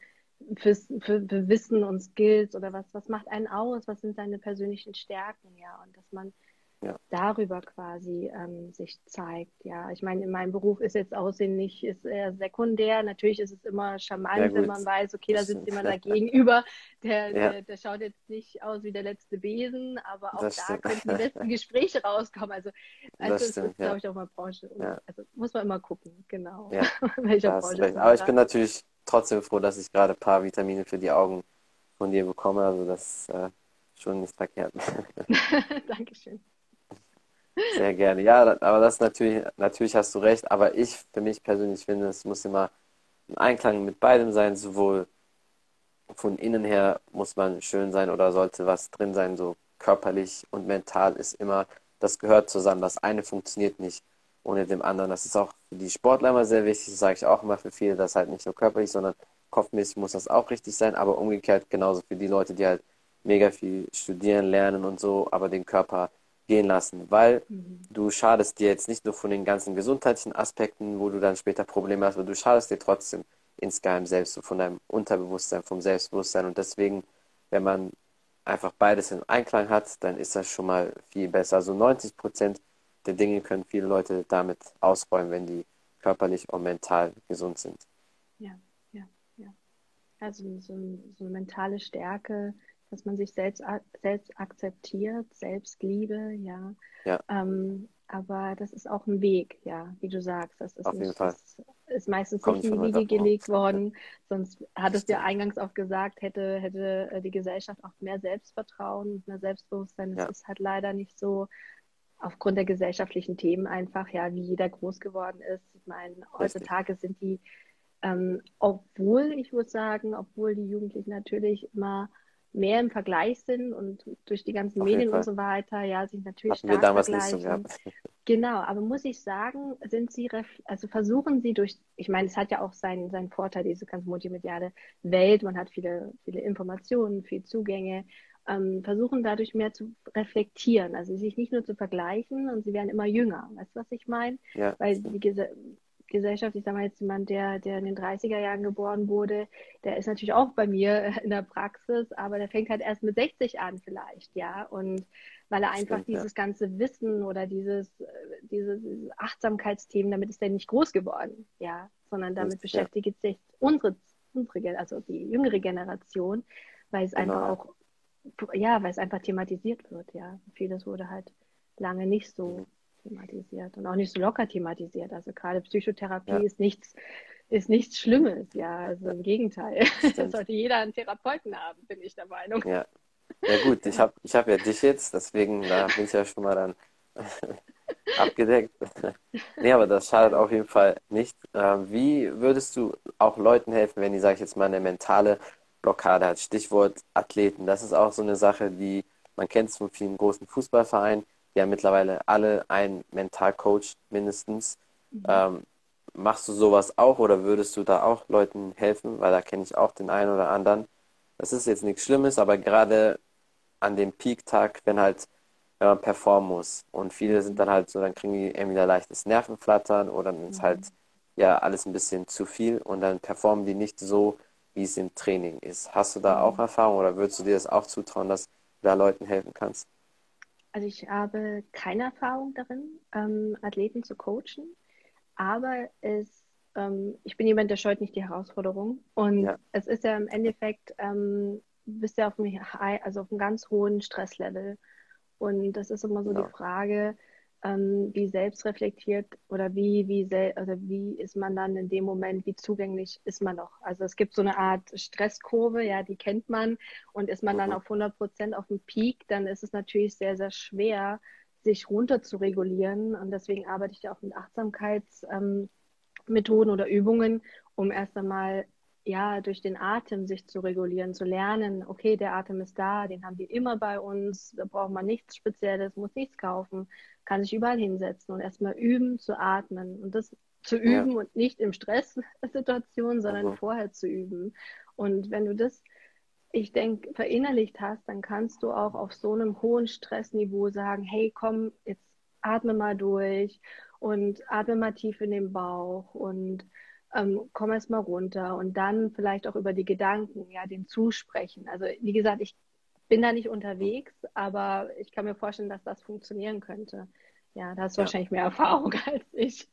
fürs, für, für Wissen und Skills oder was, was macht einen aus, was sind seine persönlichen Stärken, ja, und dass man ja. darüber quasi ähm, sich zeigt, ja. Ich meine, in meinem Beruf ist jetzt Aussehen nicht, ist eher sekundär. Natürlich ist es immer charmant, wenn man weiß, okay, da sitzt jemand da *laughs* gegenüber, der, ja. der, der, schaut jetzt nicht aus wie der letzte Besen, aber auch das da stimmt. könnten die besten *laughs* Gespräche rauskommen. Also, also das, das ist, glaube ich, auch mal Branche. Also muss man immer gucken, genau. Ja. *laughs* Welcher Branche. Aber ich bin natürlich trotzdem froh, dass ich gerade ein paar Vitamine für die Augen von dir bekomme. Also das ist äh, schon nicht verkehrt. Dankeschön. Sehr gerne. Ja, aber das natürlich, natürlich hast du recht. Aber ich für mich persönlich finde, es muss immer ein Einklang mit beidem sein, sowohl von innen her muss man schön sein oder sollte was drin sein, so körperlich und mental ist immer, das gehört zusammen. Das eine funktioniert nicht ohne dem anderen. Das ist auch für die Sportler immer sehr wichtig, das sage ich auch immer für viele, dass halt nicht nur körperlich, sondern kopfmäßig muss das auch richtig sein, aber umgekehrt genauso für die Leute, die halt mega viel studieren, lernen und so, aber den Körper gehen lassen, weil mhm. du schadest dir jetzt nicht nur von den ganzen gesundheitlichen Aspekten, wo du dann später Probleme hast, aber du schadest dir trotzdem insgeheim selbst, so von deinem Unterbewusstsein, vom Selbstbewusstsein und deswegen, wenn man einfach beides in Einklang hat, dann ist das schon mal viel besser. Also 90 Prozent der Dinge können viele Leute damit ausräumen, wenn die körperlich und mental gesund sind. Ja, ja, ja. Also so, so eine mentale Stärke, dass man sich selbst, selbst akzeptiert, Selbstliebe, ja. ja. Ähm, aber das ist auch ein Weg, ja, wie du sagst. Das ist, Auf nicht, jeden Fall. Ist meistens Kommt nicht in die Wiege gelegt worden. Sonst hattest du ja eingangs auch gesagt, hätte, hätte äh, die Gesellschaft auch mehr Selbstvertrauen, mehr Selbstbewusstsein. Das ja. ist halt leider nicht so aufgrund der gesellschaftlichen Themen einfach, ja, wie jeder groß geworden ist. Ich meine, heutzutage sind die, ähm, obwohl, ich würde sagen, obwohl die Jugendlichen natürlich immer mehr im Vergleich sind und durch die ganzen Auf Medien und so weiter, ja, sich natürlich Hatten stark wir damals vergleichen. Nicht so gehabt. *laughs* Genau, aber muss ich sagen, sind sie, also versuchen sie durch, ich meine, es hat ja auch seinen, seinen Vorteil, diese ganze multimediale Welt, man hat viele, viele Informationen, viel Zugänge, ähm, versuchen dadurch mehr zu reflektieren, also sich nicht nur zu vergleichen und sie werden immer jünger, weißt du, was ich meine? Ja. Weil die, Gesellschaft, ich sage mal jetzt jemand, der, der in den 30er Jahren geboren wurde, der ist natürlich auch bei mir *laughs* in der Praxis, aber der fängt halt erst mit 60 an vielleicht, ja. Und weil er einfach Stimmt, dieses ja. ganze Wissen oder dieses, dieses Achtsamkeitsthemen, damit ist er nicht groß geworden, ja, sondern damit das, beschäftigt ja. sich unsere, unsere, also die jüngere Generation, weil es genau. einfach auch, ja, weil es einfach thematisiert wird, ja. Vieles wurde halt lange nicht so mhm thematisiert und auch nicht so locker thematisiert. Also gerade Psychotherapie ja. ist nichts, ist nichts Schlimmes, ja. Also im Gegenteil. Das *laughs* sollte jeder einen Therapeuten haben, bin ich der Meinung. Ja. Ja gut, ich habe ich hab ja dich jetzt, deswegen da bin ich ja schon mal dann *laughs* abgedeckt. nee, aber das schadet auf jeden Fall nicht. Ähm, wie würdest du auch Leuten helfen, wenn die, sage ich jetzt mal, eine mentale Blockade hat? Stichwort Athleten. Das ist auch so eine Sache, die man kennt von vielen großen Fußballvereinen ja mittlerweile alle einen Mentalcoach mindestens. Mhm. Ähm, machst du sowas auch oder würdest du da auch Leuten helfen? Weil da kenne ich auch den einen oder anderen. Das ist jetzt nichts Schlimmes, aber gerade an dem Peak-Tag, wenn halt, wenn man performen muss und viele sind dann halt so, dann kriegen die irgendwie leichtes Nervenflattern oder dann ist mhm. halt ja alles ein bisschen zu viel und dann performen die nicht so, wie es im Training ist. Hast du da mhm. auch Erfahrung oder würdest du dir das auch zutrauen, dass du da Leuten helfen kannst? Also ich habe keine Erfahrung darin, ähm, Athleten zu coachen, aber es, ähm, ich bin jemand, der scheut nicht die Herausforderung. Und ja. es ist ja im Endeffekt, ähm, bist ja auf einem, high, also auf einem ganz hohen Stresslevel. Und das ist immer so ja. die Frage, ähm, wie selbstreflektiert oder wie, wie, sel also wie ist man dann in dem Moment, wie zugänglich ist man noch? Also es gibt so eine Art Stresskurve, ja, die kennt man und ist man dann mhm. auf 100 Prozent auf dem Peak, dann ist es natürlich sehr, sehr schwer, sich runter zu regulieren und deswegen arbeite ich ja auch mit Achtsamkeitsmethoden ähm, oder Übungen, um erst einmal ja, durch den Atem sich zu regulieren, zu lernen, okay, der Atem ist da, den haben wir immer bei uns, da braucht man nichts Spezielles, muss nichts kaufen, kann sich überall hinsetzen und erstmal üben zu atmen und das zu üben ja. und nicht im Stresssituation, sondern mhm. vorher zu üben. Und wenn du das, ich denke, verinnerlicht hast, dann kannst du auch auf so einem hohen Stressniveau sagen, hey, komm, jetzt atme mal durch und atme mal tief in den Bauch und ähm, komm erst mal runter und dann vielleicht auch über die Gedanken, ja, den zusprechen. Also wie gesagt, ich bin da nicht unterwegs, aber ich kann mir vorstellen, dass das funktionieren könnte. Ja, da hast du ja. wahrscheinlich mehr *laughs* Erfahrung als ich.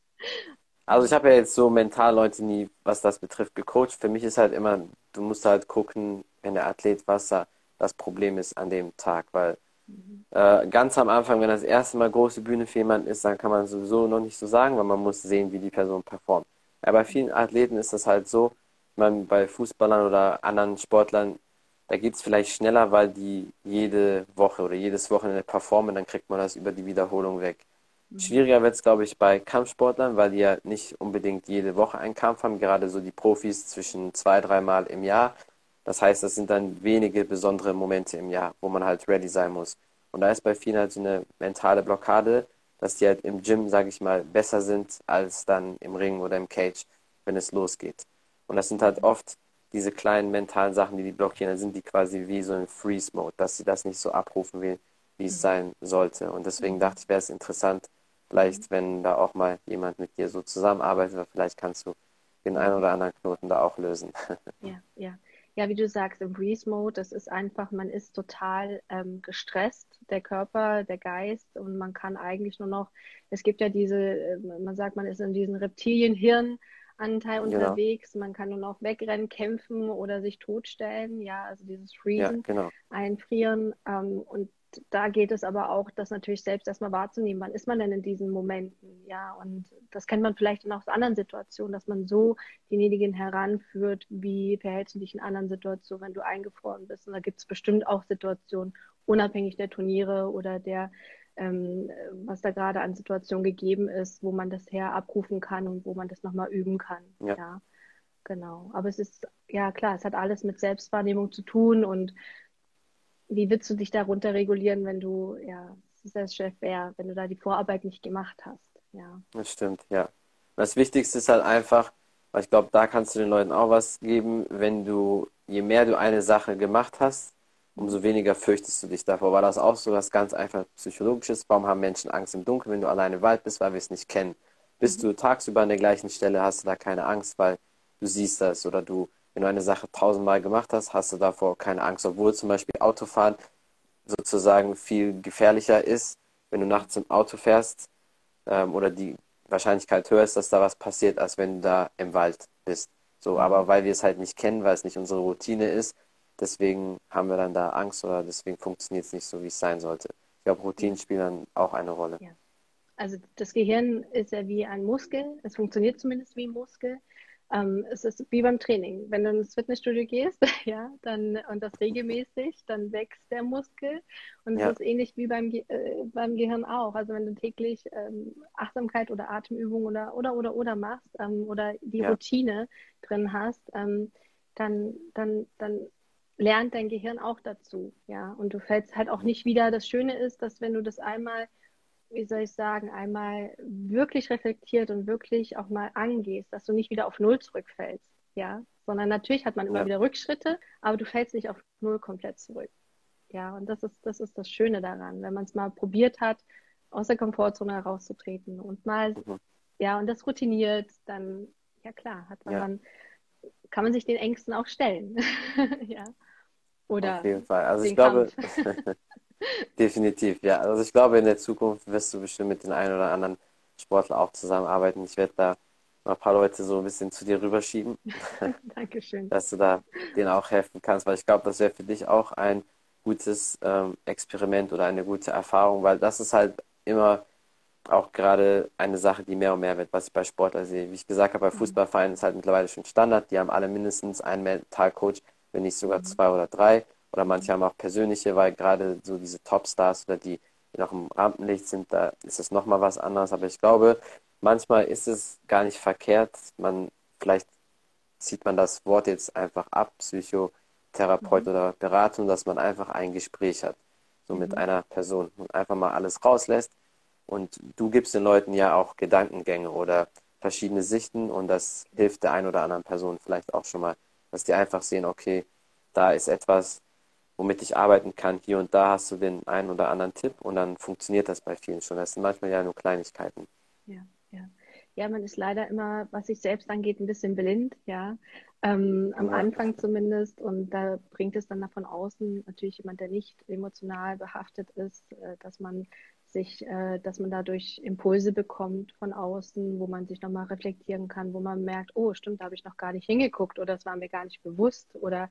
Also ich habe ja jetzt so mental Leute nie, was das betrifft, gecoacht. Für mich ist halt immer, du musst halt gucken, wenn der Athlet was da das Problem ist an dem Tag, weil mhm. äh, ganz am Anfang, wenn das erste Mal große Bühne für jemanden ist, dann kann man sowieso noch nicht so sagen, weil man muss sehen, wie die Person performt. Ja, bei vielen Athleten ist das halt so, man bei Fußballern oder anderen Sportlern, da geht es vielleicht schneller, weil die jede Woche oder jedes Wochenende performen, dann kriegt man das über die Wiederholung weg. Mhm. Schwieriger wird es, glaube ich, bei Kampfsportlern, weil die ja nicht unbedingt jede Woche einen Kampf haben, gerade so die Profis zwischen zwei, dreimal im Jahr. Das heißt, das sind dann wenige besondere Momente im Jahr, wo man halt ready sein muss. Und da ist bei vielen halt so eine mentale Blockade, dass die halt im Gym, sage ich mal, besser sind als dann im Ring oder im Cage, wenn es losgeht. Und das sind halt oft diese kleinen mentalen Sachen, die die blockieren, dann sind die quasi wie so ein Freeze-Mode, dass sie das nicht so abrufen will, wie es mhm. sein sollte. Und deswegen mhm. dachte ich, wäre es interessant, vielleicht, wenn da auch mal jemand mit dir so zusammenarbeitet, vielleicht kannst du den einen oder anderen Knoten da auch lösen. *laughs* Ja, ja. Ja, wie du sagst, im Freeze-Mode, das ist einfach, man ist total ähm, gestresst, der Körper, der Geist und man kann eigentlich nur noch, es gibt ja diese, äh, man sagt, man ist in diesem Reptilienhirn, Anteil genau. unterwegs. Man kann nur noch wegrennen, kämpfen oder sich totstellen. Ja, also dieses Freezen, ja, genau. einfrieren. Ähm, und da geht es aber auch, das natürlich selbst erstmal wahrzunehmen. Wann ist man denn in diesen Momenten? Ja, und das kennt man vielleicht dann auch aus anderen Situationen, dass man so denjenigen heranführt, wie verhältst du dich in anderen Situationen, wenn du eingefroren bist. Und da gibt es bestimmt auch Situationen, unabhängig der Turniere oder der ähm, was da gerade an Situationen gegeben ist, wo man das her abrufen kann und wo man das nochmal üben kann. Ja. ja. Genau. Aber es ist, ja klar, es hat alles mit Selbstwahrnehmung zu tun und wie willst du dich darunter regulieren, wenn du, ja, sehr schwer, wenn du da die Vorarbeit nicht gemacht hast. Ja. Das stimmt, ja. Das Wichtigste ist halt einfach, weil ich glaube, da kannst du den Leuten auch was geben, wenn du, je mehr du eine Sache gemacht hast, umso weniger fürchtest du dich davor. War das auch so was ganz einfach Psychologisches? Warum haben Menschen Angst im Dunkeln, wenn du alleine im Wald bist, weil wir es nicht kennen? Bist mhm. du tagsüber an der gleichen Stelle, hast du da keine Angst, weil du siehst das oder du, wenn du eine Sache tausendmal gemacht hast, hast du davor keine Angst, obwohl zum Beispiel Autofahren sozusagen viel gefährlicher ist, wenn du nachts im Auto fährst ähm, oder die Wahrscheinlichkeit höher ist, dass da was passiert, als wenn du da im Wald bist. So, mhm. aber weil wir es halt nicht kennen, weil es nicht unsere Routine ist, Deswegen haben wir dann da Angst oder deswegen funktioniert es nicht so, wie es sein sollte. Ich glaube, Routinen spielen dann auch eine Rolle. Ja. Also das Gehirn ist ja wie ein Muskel. Es funktioniert zumindest wie ein Muskel. Ähm, es ist wie beim Training. Wenn du ins Fitnessstudio gehst, *laughs* ja, dann und das regelmäßig, dann wächst der Muskel. Und es ja. ist ähnlich wie beim, äh, beim Gehirn auch. Also wenn du täglich ähm, Achtsamkeit oder Atemübung oder oder oder oder machst ähm, oder die ja. Routine drin hast, ähm, dann, dann, dann lernt dein Gehirn auch dazu, ja. Und du fällst halt auch nicht wieder. Das Schöne ist, dass wenn du das einmal, wie soll ich sagen, einmal wirklich reflektiert und wirklich auch mal angehst, dass du nicht wieder auf Null zurückfällst, ja. Sondern natürlich hat man immer ja. wieder Rückschritte, aber du fällst nicht auf Null komplett zurück. Ja, und das ist, das ist das Schöne daran, wenn man es mal probiert hat, aus der Komfortzone herauszutreten und mal, mhm. ja, und das routiniert, dann, ja klar, hat man ja. dann, kann man sich den Ängsten auch stellen. *laughs* ja. Oder Auf jeden Fall. Also ich glaube, *laughs* definitiv, ja. Also ich glaube, in der Zukunft wirst du bestimmt mit den einen oder anderen Sportler auch zusammenarbeiten. Ich werde da noch ein paar Leute so ein bisschen zu dir rüberschieben. *laughs* Dankeschön. Dass du da denen auch helfen kannst, weil ich glaube, das wäre für dich auch ein gutes ähm, Experiment oder eine gute Erfahrung, weil das ist halt immer auch gerade eine Sache, die mehr und mehr wird, was ich bei Sportlern sehe. Wie ich gesagt habe, bei mhm. Fußballvereinen ist halt mittlerweile schon Standard. Die haben alle mindestens einen Mentalcoach, wenn nicht sogar mhm. zwei oder drei. Oder manche haben auch persönliche, weil gerade so diese Topstars oder die, die noch im Rampenlicht sind, da ist es nochmal was anderes. Aber ich glaube, manchmal ist es gar nicht verkehrt. Man, vielleicht zieht man das Wort jetzt einfach ab, Psychotherapeut mhm. oder Beratung, dass man einfach ein Gespräch hat. So mit mhm. einer Person und einfach mal alles rauslässt. Und du gibst den Leuten ja auch Gedankengänge oder verschiedene Sichten und das hilft der einen oder anderen Person vielleicht auch schon mal dass die einfach sehen, okay, da ist etwas, womit ich arbeiten kann. Hier und da hast du den einen oder anderen Tipp und dann funktioniert das bei vielen schon. Das sind manchmal ja nur Kleinigkeiten. Ja, ja. Ja, man ist leider immer, was sich selbst angeht, ein bisschen blind, ja. Ähm, am ja. Anfang zumindest. Und da bringt es dann von außen natürlich jemand, der nicht emotional behaftet ist, äh, dass man sich, äh, dass man dadurch Impulse bekommt von außen, wo man sich nochmal reflektieren kann, wo man merkt, oh, stimmt, da habe ich noch gar nicht hingeguckt oder es war mir gar nicht bewusst oder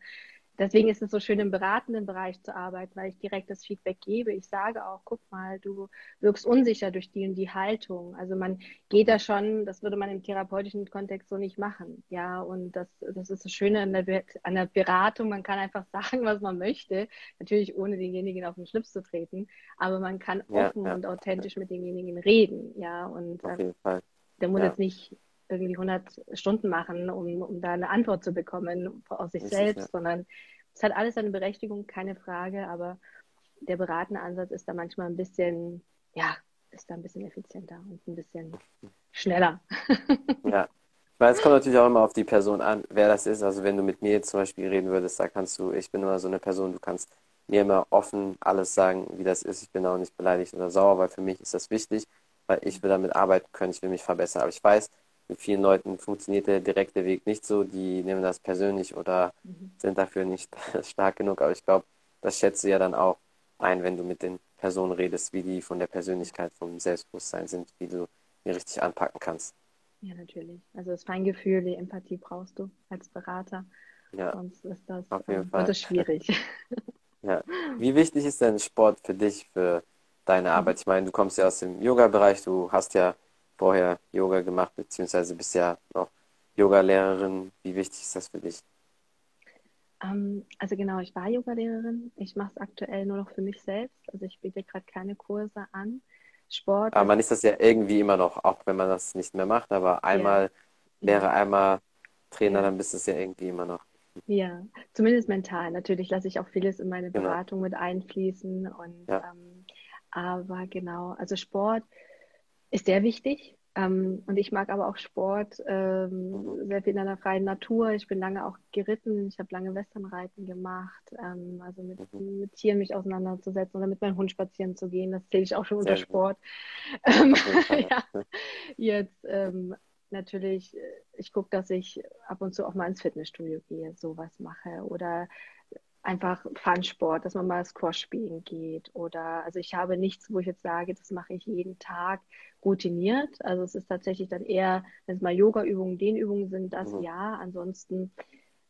deswegen ist es so schön, im beratenden Bereich zu arbeiten, weil ich direkt das Feedback gebe. Ich sage auch, guck mal, du wirkst unsicher durch die und die Haltung. Also man geht da schon, das würde man im therapeutischen Kontext so nicht machen. Ja, und das, das ist das Schöne an der, an der Beratung. Man kann einfach *laughs* sagen, was man möchte. Natürlich ohne denjenigen auf den Schlips zu treten. Aber man kann offen ja, ja. und authentisch mit demjenigen reden. Ja, und auf jeden Fall. der muss jetzt nicht irgendwie 100 Stunden machen, um, um da eine Antwort zu bekommen aus sich das selbst, ist, ja. sondern es hat alles seine Berechtigung, keine Frage, aber der beratende Ansatz ist da manchmal ein bisschen, ja, ist da ein bisschen effizienter und ein bisschen schneller. *laughs* ja. Weil es kommt natürlich auch immer auf die Person an, wer das ist. Also wenn du mit mir jetzt zum Beispiel reden würdest, da kannst du, ich bin immer so eine Person, du kannst mir immer offen alles sagen, wie das ist. Ich bin auch nicht beleidigt oder sauer, weil für mich ist das wichtig, weil ich will damit arbeiten können, ich will mich verbessern. Aber ich weiß, mit vielen Leuten funktioniert der direkte Weg nicht so, die nehmen das persönlich oder mhm. sind dafür nicht *laughs* stark genug. Aber ich glaube, das schätzt du ja dann auch ein, wenn du mit den Personen redest, wie die von der Persönlichkeit, vom Selbstbewusstsein sind, wie du die richtig anpacken kannst. Ja, natürlich. Also das Feingefühl, die Empathie brauchst du als Berater. Ja, Sonst ist das, auf jeden ähm, Fall. Das schwierig. *laughs* *laughs* ja. Wie wichtig ist denn Sport für dich, für deine Arbeit? Mhm. Ich meine, du kommst ja aus dem Yoga-Bereich, du hast ja vorher Yoga gemacht, beziehungsweise bist ja noch Yoga-Lehrerin. Wie wichtig ist das für dich? Ähm, also genau, ich war Yoga-Lehrerin. Ich mache es aktuell nur noch für mich selbst. Also ich biete gerade keine Kurse an. Sport. Aber man ist das ja irgendwie immer noch, auch wenn man das nicht mehr macht. Aber einmal ja. Lehrer, einmal Trainer, ja. dann bist du es ja irgendwie immer noch. Ja, zumindest mental. Natürlich lasse ich auch vieles in meine genau. Beratung genau. mit einfließen. Und ja. ähm, aber genau, also Sport ist sehr wichtig. Ähm, und ich mag aber auch Sport, ähm, sehr viel in der freien Natur. Ich bin lange auch geritten, ich habe lange Westernreiten gemacht, ähm, also mit, mhm. mit, Tieren mich auseinanderzusetzen oder mit meinem Hund spazieren zu gehen, das zähle ich auch schon sehr unter Sport. Ähm, *laughs* ja, jetzt ähm, natürlich, äh, ich gucke, dass ich ab und zu auch mal ins Fitnessstudio gehe, sowas mache oder einfach Fun-Sport, dass man mal Squash spielen geht oder also ich habe nichts, wo ich jetzt sage, das mache ich jeden Tag routiniert. Also es ist tatsächlich dann eher, wenn es mal Yoga-Übungen, Dehnübungen sind, das mhm. ja. Ansonsten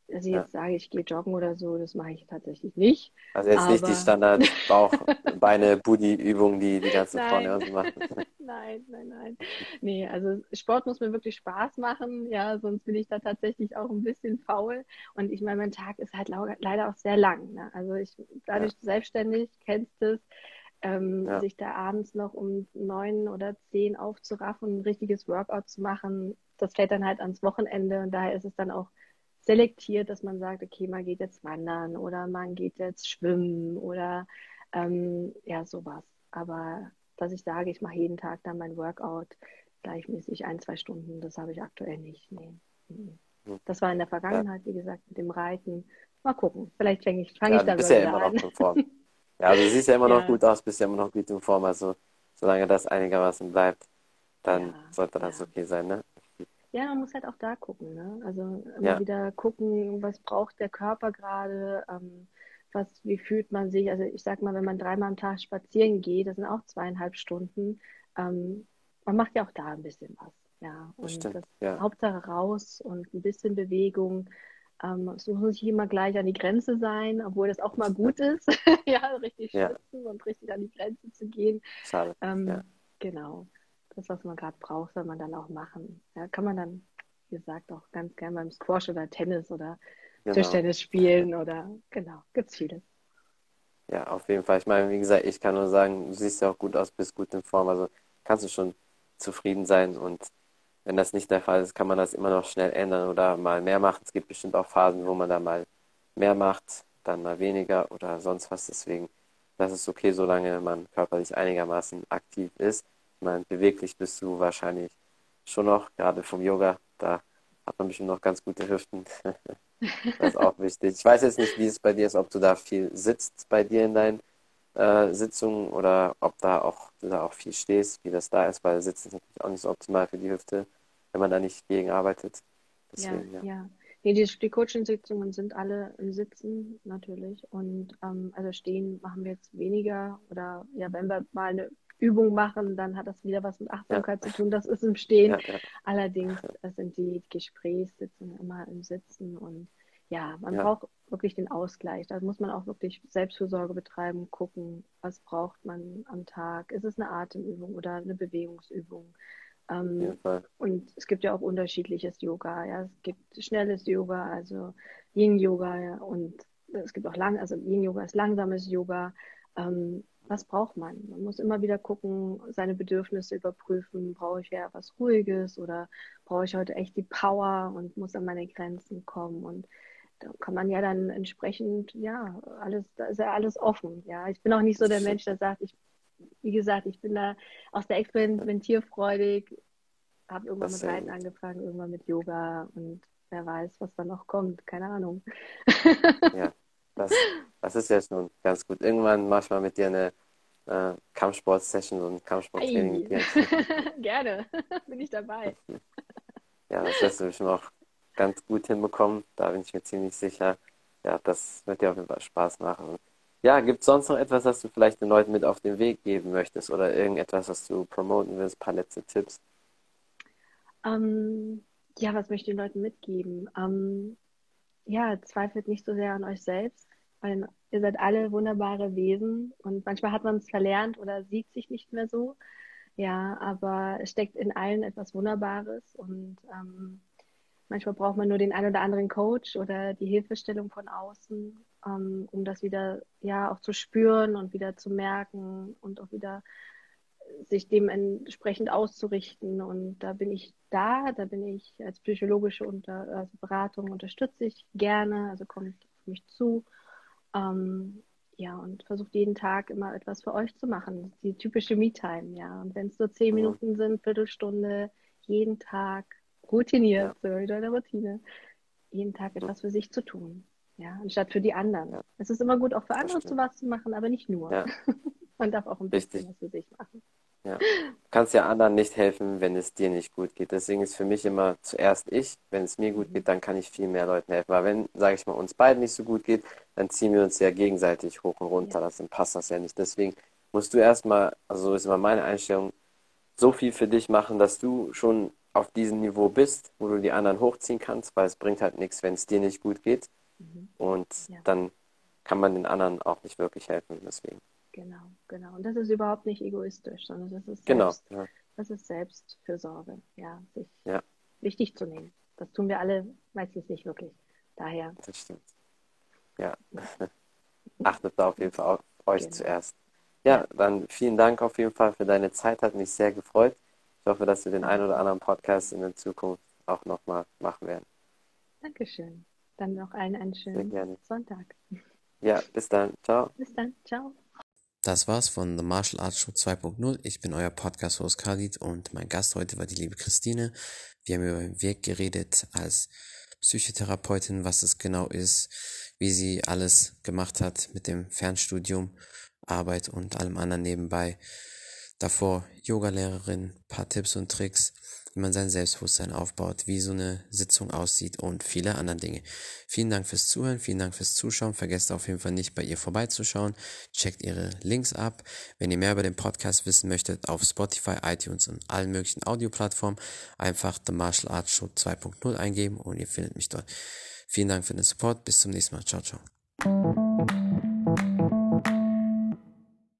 ich jetzt sage, ich gehe joggen oder so, das mache ich tatsächlich nicht. Also jetzt aber... nicht die Standard Bauch, *laughs* Beine, Booty-Übung, die die ganzen Frauen ja so machen. *laughs* nein, nein, nein. Nee, also Sport muss mir wirklich Spaß machen, ja, sonst bin ich da tatsächlich auch ein bisschen faul. Und ich meine, mein Tag ist halt leider auch sehr lang. Ne? Also ich, dadurch ja. selbstständig, kennst es, ähm, ja. sich da abends noch um neun oder zehn aufzuraffen, ein richtiges Workout zu machen, das fällt dann halt ans Wochenende und daher ist es dann auch selektiert, dass man sagt, okay, man geht jetzt wandern oder man geht jetzt schwimmen oder ähm, ja, sowas. Aber dass ich sage, ich mache jeden Tag dann mein Workout gleichmäßig ein, zwei Stunden, das habe ich aktuell nicht. Nee. Mhm. Das war in der Vergangenheit, wie gesagt, mit dem Reiten. Mal gucken. Vielleicht fange ich, fang ja, ich da bist ja immer an. noch in Form. Ja, also du siehst ja immer *laughs* noch ja. gut aus, bist ja immer noch gut in Form. Also solange das einigermaßen bleibt, dann ja, sollte das okay sein, ne? Ja, man muss halt auch da gucken, ne? Also immer ja. wieder gucken, was braucht der Körper gerade, ähm, was, wie fühlt man sich. Also ich sag mal, wenn man dreimal am Tag spazieren geht, das sind auch zweieinhalb Stunden, ähm, man macht ja auch da ein bisschen was. Ja, und das, das ja. Hauptsache raus und ein bisschen Bewegung. Ähm, es muss nicht immer gleich an die Grenze sein, obwohl das auch mal gut ist, *laughs* ja, richtig schwitzen ja. und richtig an die Grenze zu gehen. Schade. Ähm, ja. Genau das, was man gerade braucht, soll man dann auch machen. Ja, kann man dann, wie gesagt, auch ganz gerne beim Squash oder Tennis oder genau. Tischtennis spielen oder genau, gibt es vieles. Ja, auf jeden Fall. Ich meine, wie gesagt, ich kann nur sagen, du siehst ja auch gut aus, bist gut in Form, also kannst du schon zufrieden sein und wenn das nicht der Fall ist, kann man das immer noch schnell ändern oder mal mehr machen. Es gibt bestimmt auch Phasen, wo man da mal mehr macht, dann mal weniger oder sonst was. Deswegen, das ist okay, solange man körperlich einigermaßen aktiv ist. Ich meine, beweglich bist du wahrscheinlich schon noch, gerade vom Yoga. Da hat man bestimmt noch ganz gute Hüften. *laughs* das ist auch wichtig. Ich weiß jetzt nicht, wie es bei dir ist, ob du da viel sitzt bei dir in deinen äh, Sitzungen oder ob da auch, du da auch viel stehst, wie das da ist, weil Sitzen ist natürlich auch nicht so optimal für die Hüfte, wenn man da nicht gegen arbeitet. Deswegen, ja, ja. ja. Nee, die, die Coaching-Sitzungen sind alle im Sitzen natürlich. Und ähm, also stehen machen wir jetzt weniger. Oder ja, wenn wir mal eine Übung machen, dann hat das wieder was mit Achtsamkeit ja. zu tun. Das ist im Stehen. Ja, ja. Allerdings sind die Gesprächssitzungen immer im Sitzen und ja, man braucht wirklich den Ausgleich. Da muss man auch wirklich Selbstfürsorge betreiben, gucken, was braucht man am Tag. Ist es eine Atemübung oder eine Bewegungsübung? Ähm, und es gibt ja auch unterschiedliches Yoga. Ja, es gibt schnelles Yoga, also Yin Yoga, ja, und es gibt auch lang, also Yin Yoga ist langsames Yoga. Ähm, was braucht man? Man muss immer wieder gucken, seine Bedürfnisse überprüfen. Brauche ich ja was Ruhiges oder brauche ich heute echt die Power und muss an meine Grenzen kommen? Und da kann man ja dann entsprechend, ja, alles, da ist ja alles offen. Ja, ich bin auch nicht so der Mensch, der sagt, ich, wie gesagt, ich bin da aus der experimentierfreudig, habe irgendwann das mit Reiten angefangen, irgendwann mit Yoga und wer weiß, was da noch kommt, keine Ahnung. ja, das, *laughs* das ist ja schon ganz gut. Irgendwann mach ich mal mit dir eine äh, Kampfsport-Session, so ein Kampfsporttraining. *laughs* Gerne, *laughs* bin ich dabei. *laughs* ja, das wirst du bestimmt auch ganz gut hinbekommen. Da bin ich mir ziemlich sicher. Ja, das wird dir auf jeden Fall Spaß machen. Ja, gibt es sonst noch etwas, was du vielleicht den Leuten mit auf den Weg geben möchtest oder irgendetwas, was du promoten willst, ein paar letzte Tipps? Ähm, ja, was möchte ich den Leuten mitgeben? Ähm, ja, zweifelt nicht so sehr an euch selbst, weil ihr seid alle wunderbare Wesen und manchmal hat man es verlernt oder sieht sich nicht mehr so. Ja, aber es steckt in allen etwas Wunderbares und ähm, Manchmal braucht man nur den einen oder anderen Coach oder die Hilfestellung von außen, ähm, um das wieder ja auch zu spüren und wieder zu merken und auch wieder sich dementsprechend auszurichten. Und da bin ich da, da bin ich als psychologische Unter also Beratung unterstütze ich gerne, also kommt auf mich zu. Ähm, ja, und versucht jeden Tag immer etwas für euch zu machen. Die typische Me-Time, ja. Und wenn es nur zehn Minuten sind, Viertelstunde, jeden Tag, routiniert, ja. so wieder eine Routine, jeden Tag etwas für sich zu tun. Ja, anstatt für die anderen. Ja. Es ist immer gut, auch für andere zu was zu machen, aber nicht nur. Ja. *laughs* Man darf auch ein bisschen Richtig. was für sich machen. Ja. Du kannst ja anderen nicht helfen, wenn es dir nicht gut geht. Deswegen ist für mich immer zuerst ich. Wenn es mir gut mhm. geht, dann kann ich viel mehr Leuten helfen. Weil wenn, sage ich mal, uns beiden nicht so gut geht, dann ziehen wir uns ja gegenseitig hoch und runter. Ja. Dann passt das ja nicht. Deswegen musst du erstmal, also so ist immer meine Einstellung, so viel für dich machen, dass du schon auf diesem Niveau bist, wo du die anderen hochziehen kannst, weil es bringt halt nichts, wenn es dir nicht gut geht. Mhm. Und ja. dann kann man den anderen auch nicht wirklich helfen. Deswegen. Genau, genau. Und das ist überhaupt nicht egoistisch, sondern das ist genau, selbst, genau, ja. das ist Selbstfürsorge, ja, sich ja. wichtig zu nehmen. Das tun wir alle meistens nicht wirklich. Daher. Das stimmt. Ja. *laughs* Achtet da auf jeden Fall auf euch genau. zuerst. Ja, dann vielen Dank auf jeden Fall für deine Zeit, hat mich sehr gefreut. Ich hoffe, dass wir den einen oder anderen Podcast in der Zukunft auch nochmal machen werden. Dankeschön. Dann noch allen einen schönen Sonntag. Ja, bis dann. Ciao. Bis dann. Ciao. Das war's von The Martial Arts Show 2.0. Ich bin euer Podcast-Host Khalid und mein Gast heute war die liebe Christine. Wir haben über den Weg geredet als Psychotherapeutin, was es genau ist, wie sie alles gemacht hat mit dem Fernstudium, Arbeit und allem anderen nebenbei. Davor Yogalehrerin, paar Tipps und Tricks, wie man sein Selbstbewusstsein aufbaut, wie so eine Sitzung aussieht und viele andere Dinge. Vielen Dank fürs Zuhören, vielen Dank fürs Zuschauen. Vergesst auf jeden Fall nicht, bei ihr vorbeizuschauen. Checkt ihre Links ab. Wenn ihr mehr über den Podcast wissen möchtet, auf Spotify, iTunes und allen möglichen Audioplattformen einfach The Martial Arts Show 2.0 eingeben und ihr findet mich dort. Vielen Dank für den Support. Bis zum nächsten Mal. Ciao, ciao.